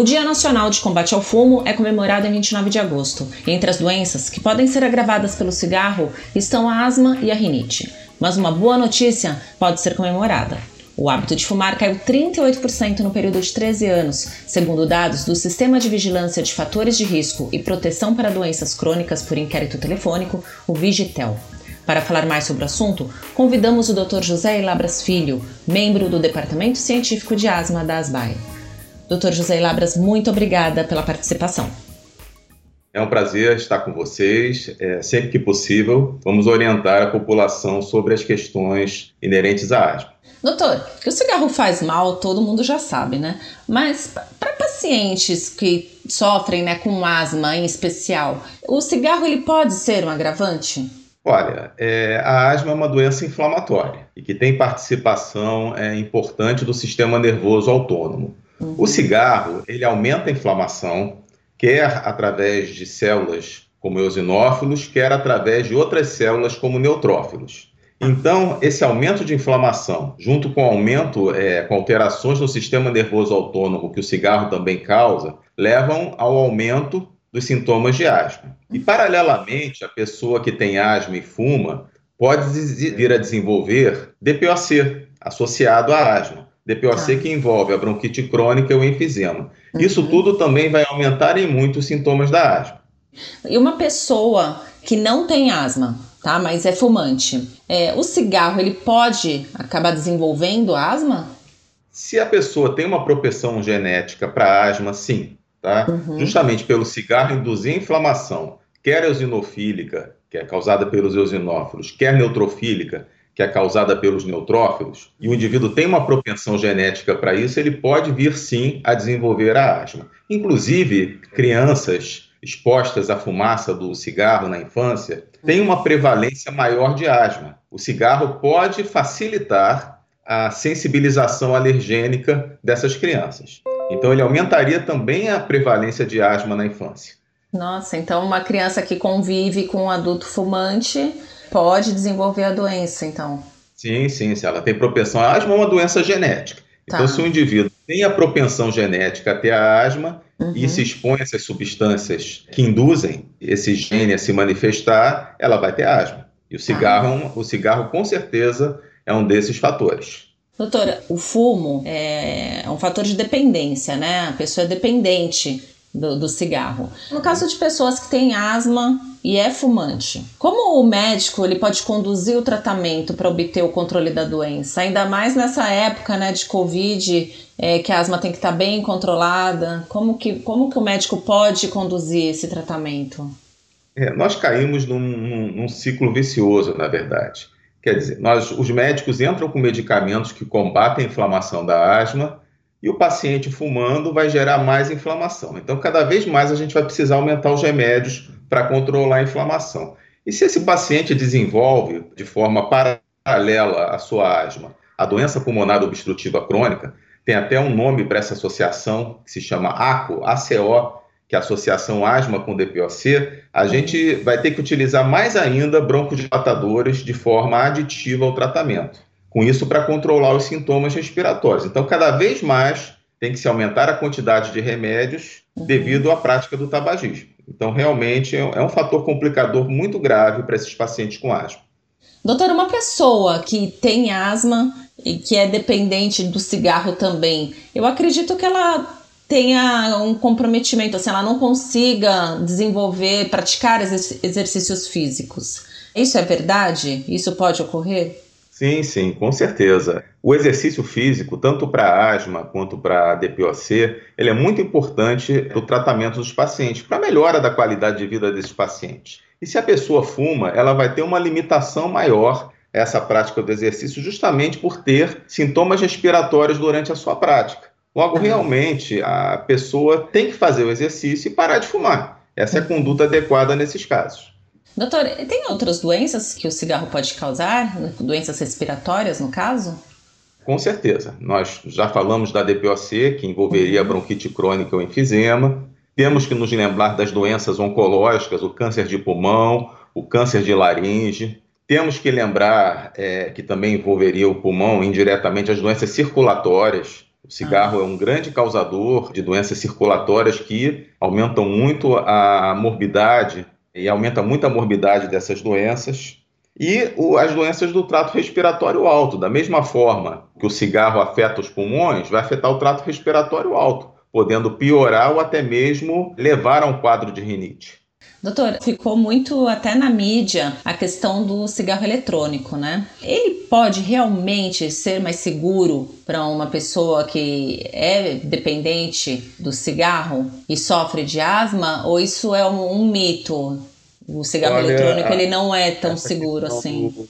O Dia Nacional de Combate ao Fumo é comemorado em 29 de agosto. Entre as doenças que podem ser agravadas pelo cigarro estão a asma e a rinite. Mas uma boa notícia pode ser comemorada. O hábito de fumar caiu 38% no período de 13 anos, segundo dados do Sistema de Vigilância de Fatores de Risco e Proteção para Doenças Crônicas por Inquérito Telefônico, o Vigitel. Para falar mais sobre o assunto, convidamos o Dr. José Labras Filho, membro do Departamento Científico de Asma da ASBAI. Dr. José Labras, muito obrigada pela participação. É um prazer estar com vocês. É, sempre que possível, vamos orientar a população sobre as questões inerentes à asma. Doutor, que o cigarro faz mal, todo mundo já sabe, né? Mas para pacientes que sofrem né, com asma em especial, o cigarro ele pode ser um agravante? Olha, é, a asma é uma doença inflamatória e que tem participação é, importante do sistema nervoso autônomo. Uhum. O cigarro, ele aumenta a inflamação, quer através de células como eosinófilos, quer através de outras células como neutrófilos. Então, esse aumento de inflamação, junto com aumento, é, com alterações no sistema nervoso autônomo que o cigarro também causa, levam ao aumento dos sintomas de asma. E, paralelamente, a pessoa que tem asma e fuma pode vir a desenvolver DPOC, associado à asma. DPOC tá. que envolve a bronquite crônica e o enfisema. Uhum. Isso tudo também vai aumentar em muito os sintomas da asma. E uma pessoa que não tem asma, tá, mas é fumante, é, o cigarro ele pode acabar desenvolvendo asma? Se a pessoa tem uma propensão genética para asma, sim tá? Uhum. Justamente pelo cigarro induzir inflamação, quer eosinofílica, que é causada pelos eosinófilos, quer neutrofílica, que é causada pelos neutrófilos, e o indivíduo tem uma propensão genética para isso, ele pode vir sim a desenvolver a asma. Inclusive, crianças expostas à fumaça do cigarro na infância têm uma prevalência maior de asma. O cigarro pode facilitar a sensibilização alergênica dessas crianças. Então, ele aumentaria também a prevalência de asma na infância. Nossa, então uma criança que convive com um adulto fumante pode desenvolver a doença, então? Sim, sim, se ela tem propensão. A asma é uma doença genética. Tá. Então, se o indivíduo tem a propensão genética a ter a asma uhum. e se expõe a essas substâncias que induzem esse gene a se manifestar, ela vai ter asma. E o cigarro, ah. o cigarro com certeza é um desses fatores. Doutora, o fumo é um fator de dependência, né? A pessoa é dependente do, do, cigarro. No caso de pessoas que têm asma e é fumante, como o médico ele pode conduzir o tratamento para obter o controle da doença? Ainda mais nessa época né, de Covid, é, que a asma tem que estar tá bem controlada. Como que, como que o médico pode conduzir esse tratamento? É, nós caímos num, num, num ciclo vicioso, na verdade. Quer dizer, nós, os médicos entram com medicamentos que combatem a inflamação da asma e o paciente fumando vai gerar mais inflamação. Então, cada vez mais a gente vai precisar aumentar os remédios para controlar a inflamação. E se esse paciente desenvolve de forma paralela à sua asma a doença pulmonar obstrutiva crônica, tem até um nome para essa associação que se chama ACO, ACO, que é a associação asma com DPOC, a gente vai ter que utilizar mais ainda broncodilatadores de forma aditiva ao tratamento. Com isso, para controlar os sintomas respiratórios. Então, cada vez mais tem que se aumentar a quantidade de remédios uhum. devido à prática do tabagismo. Então, realmente é um fator complicador muito grave para esses pacientes com asma. Doutora, uma pessoa que tem asma e que é dependente do cigarro também, eu acredito que ela tenha um comprometimento, assim, ela não consiga desenvolver, praticar exercícios físicos. Isso é verdade? Isso pode ocorrer? Sim, sim, com certeza. O exercício físico, tanto para asma quanto para DPOC, ele é muito importante para o tratamento dos pacientes, para a melhora da qualidade de vida desses pacientes. E se a pessoa fuma, ela vai ter uma limitação maior essa prática do exercício, justamente por ter sintomas respiratórios durante a sua prática. Logo, realmente, a pessoa tem que fazer o exercício e parar de fumar. Essa é a conduta adequada nesses casos. Doutor, tem outras doenças que o cigarro pode causar? Doenças respiratórias, no caso? Com certeza. Nós já falamos da DPOC, que envolveria bronquite crônica ou enfisema. Temos que nos lembrar das doenças oncológicas, o câncer de pulmão, o câncer de laringe. Temos que lembrar é, que também envolveria o pulmão indiretamente as doenças circulatórias, O cigarro ah. é um grande causador de doenças circulatórias que aumentam muito a morbidade e aumenta muito a morbidade dessas doenças. E o, as doenças do trato respiratório alto, da mesma forma que o cigarro afeta os pulmões, vai afetar o trato respiratório alto, podendo piorar ou até mesmo levar a um quadro de rinite. Doutor, ficou muito até na mídia a questão do cigarro eletrônico, né? Ele pode realmente ser mais seguro para uma pessoa que é dependente do cigarro e sofre de asma? Ou isso é um, um mito? O cigarro Olha, eletrônico ele não é tão seguro assim. Do,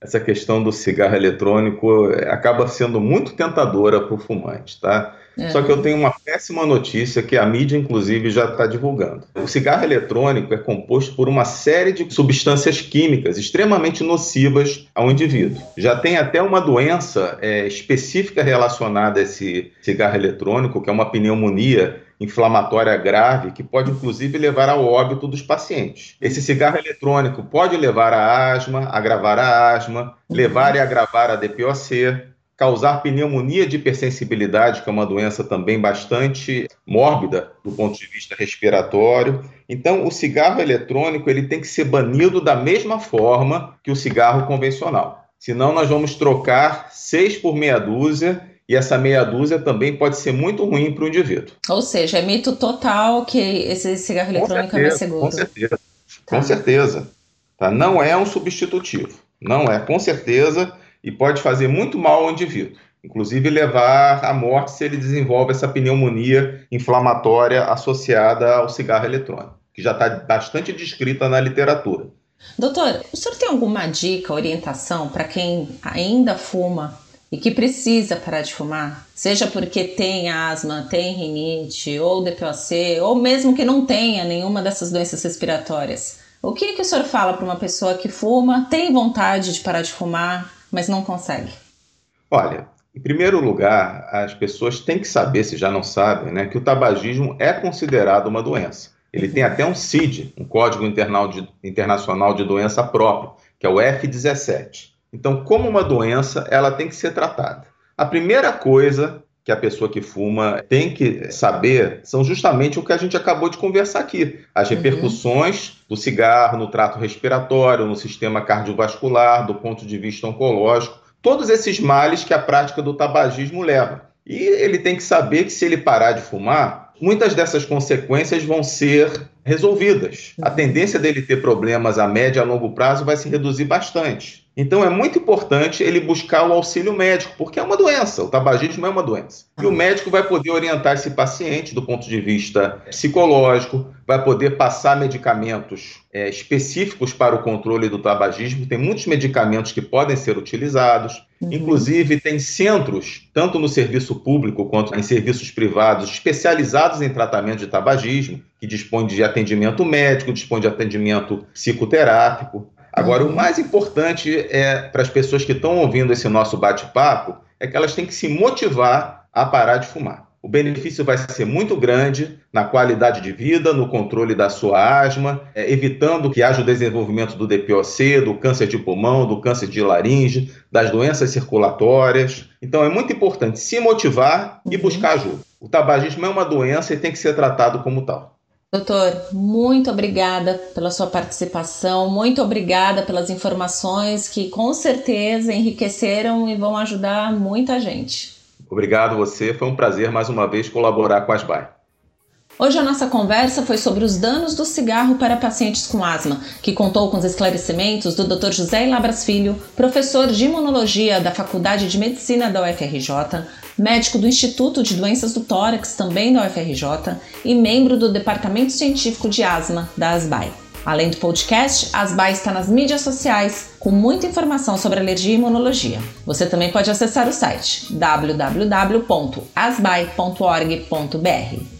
essa questão do cigarro eletrônico acaba sendo muito tentadora para o fumante, tá? É. Só que eu tenho uma péssima notícia que a mídia, inclusive, já está divulgando. O cigarro eletrônico é composto por uma série de substâncias químicas extremamente nocivas ao indivíduo. Já tem até uma doença é, específica relacionada a esse cigarro eletrônico, que é uma pneumonia inflamatória grave que pode inclusive levar ao óbito dos pacientes. Esse cigarro eletrônico pode levar a asma, agravar a asma, levar e agravar a DPOC, causar pneumonia de hipersensibilidade, que é uma doença também bastante mórbida do ponto de vista respiratório. Então, o cigarro eletrônico ele tem que ser banido da mesma forma que o cigarro convencional. Senão, nós vamos trocar seis por meia dúzia e essa meia dúzia também pode ser muito ruim para o indivíduo. Ou seja, é mito total que esse cigarro eletrônico certeza, é mais seguro. Com certeza, tá. com certeza. Tá? Não é um substitutivo, não é, com certeza e pode fazer muito mal ao indivíduo, inclusive levar à morte se ele desenvolve essa pneumonia inflamatória associada ao cigarro eletrônico, que já está bastante descrita na literatura. Doutor, o senhor tem alguma dica, orientação para quem ainda fuma e que precisa parar de fumar? Seja porque tem asma, tem rinite, ou DPOC, ou mesmo que não tenha nenhuma dessas doenças respiratórias. O que, que o senhor fala para uma pessoa que fuma, tem vontade de parar de fumar, mas não consegue? Olha, em primeiro lugar, as pessoas têm que saber, se já não sabem, né, que o tabagismo é considerado uma doença. Ele tem até um CID, um Código Internacional de Doença próprio, que é o F17. Então, como uma doença, ela tem que ser tratada. A primeira coisa que a pessoa que fuma tem que saber são justamente o que a gente acabou de conversar aqui: as uhum. repercussões uhum. do cigarro no trato respiratório, no sistema cardiovascular, do ponto de vista oncológico, todos esses males que a prática do tabagismo leva. E ele tem que saber que se ele parar de fumar, muitas dessas consequências vão ser resolvidas. A uhum. tendência dele ter problemas a médio e a longo prazo vai se reduzir bastante. Então é muito importante ele buscar o auxílio médico, porque é uma doença, o tabagismo é uma doença. E o médico vai poder orientar esse paciente do ponto de vista psicológico, vai poder passar medicamentos é, específicos para o controle do tabagismo. Tem muitos medicamentos que podem ser utilizados. Uhum. Inclusive, tem centros, tanto no serviço público quanto em serviços privados, especializados em tratamento de tabagismo, que dispõem de atendimento médico, dispõem de atendimento psicoterápico. Agora, o mais importante é para as pessoas que estão ouvindo esse nosso bate-papo é que elas têm que se motivar a parar de fumar. O benefício vai ser muito grande na qualidade de vida, no controle da sua asma, é, evitando que haja o desenvolvimento do DPOC, do câncer de pulmão, do câncer de laringe, das doenças circulatórias. Então é muito importante se motivar e uhum. buscar ajuda. O tabagismo é uma doença e tem que ser tratado como tal. Doutor, muito obrigada pela sua participação, muito obrigada pelas informações que com certeza enriqueceram e vão ajudar muita gente. Obrigado você, foi um prazer mais uma vez colaborar com as BAE. Hoje a nossa conversa foi sobre os danos do cigarro para pacientes com asma, que contou com os esclarecimentos do Dr. José Labras Filho, professor de imunologia da Faculdade de Medicina da UFRJ, médico do Instituto de Doenças do Tórax, também da UFRJ, e membro do Departamento Científico de Asma da ASBAI. Além do podcast, ASBAI está nas mídias sociais com muita informação sobre alergia e imunologia. Você também pode acessar o site www.asbai.org.br.